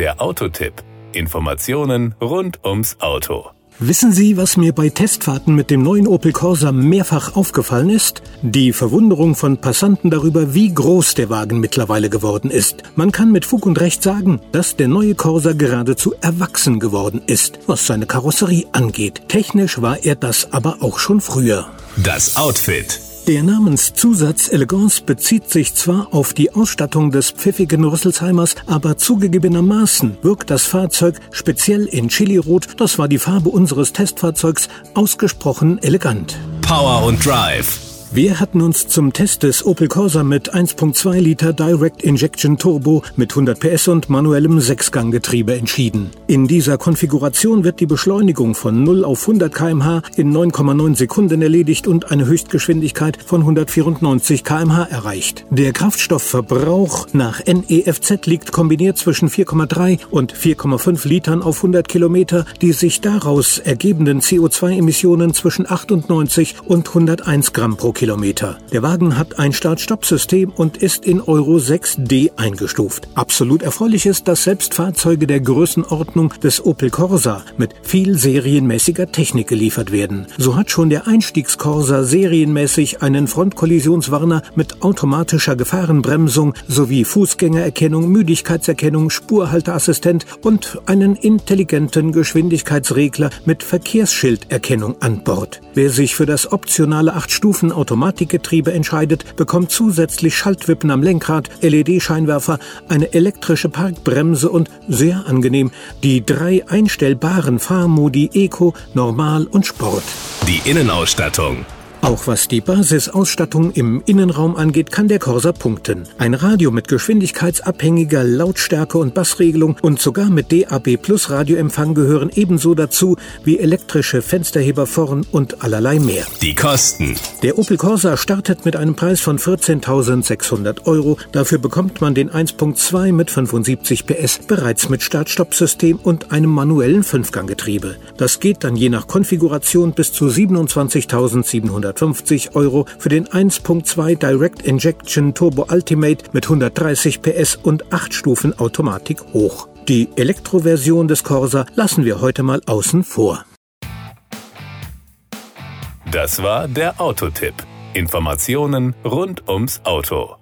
Der Autotipp. Informationen rund ums Auto. Wissen Sie, was mir bei Testfahrten mit dem neuen Opel Corsa mehrfach aufgefallen ist? Die Verwunderung von Passanten darüber, wie groß der Wagen mittlerweile geworden ist. Man kann mit Fug und Recht sagen, dass der neue Corsa geradezu erwachsen geworden ist, was seine Karosserie angeht. Technisch war er das aber auch schon früher. Das Outfit. Der Namenszusatz Elegance bezieht sich zwar auf die Ausstattung des pfiffigen Rüsselsheimers, aber zugegebenermaßen wirkt das Fahrzeug speziell in Chili-Rot, das war die Farbe unseres Testfahrzeugs, ausgesprochen elegant. Power und Drive. Wir hatten uns zum Test des Opel Corsa mit 1.2 Liter Direct Injection Turbo mit 100 PS und manuellem Sechsganggetriebe entschieden. In dieser Konfiguration wird die Beschleunigung von 0 auf 100 km/h in 9,9 Sekunden erledigt und eine Höchstgeschwindigkeit von 194 km/h erreicht. Der Kraftstoffverbrauch nach NEFZ liegt kombiniert zwischen 4,3 und 4,5 Litern auf 100 Kilometer. Die sich daraus ergebenden CO2-Emissionen zwischen 98 und 101 Gramm pro Kilometer. Der Wagen hat ein Start-Stopp-System und ist in Euro 6D eingestuft. Absolut erfreulich ist, dass selbst Fahrzeuge der Größenordnung des Opel Corsa mit viel serienmäßiger Technik geliefert werden. So hat schon der Einstiegs-Corsa serienmäßig einen Frontkollisionswarner mit automatischer Gefahrenbremsung sowie Fußgängererkennung, Müdigkeitserkennung, Spurhalteassistent und einen intelligenten Geschwindigkeitsregler mit Verkehrsschilderkennung an Bord. Wer sich für das optionale 8-Stufen Automatikgetriebe entscheidet, bekommt zusätzlich Schaltwippen am Lenkrad, LED-Scheinwerfer, eine elektrische Parkbremse und sehr angenehm die drei einstellbaren Fahrmodi Eco, Normal und Sport. Die Innenausstattung. Auch was die Basisausstattung im Innenraum angeht, kann der Corsa punkten. Ein Radio mit geschwindigkeitsabhängiger Lautstärke und Bassregelung und sogar mit DAB Plus Radioempfang gehören ebenso dazu wie elektrische Fensterheber vorn und allerlei mehr. Die Kosten. Der Opel Corsa startet mit einem Preis von 14.600 Euro. Dafür bekommt man den 1.2 mit 75 PS bereits mit Start-Stopp-System und einem manuellen Fünfganggetriebe. Das geht dann je nach Konfiguration bis zu 27.700 150 Euro für den 1.2 Direct Injection Turbo Ultimate mit 130 PS und 8 Stufen Automatik hoch. Die Elektroversion des Corsa lassen wir heute mal außen vor. Das war der Autotipp. Informationen rund ums Auto.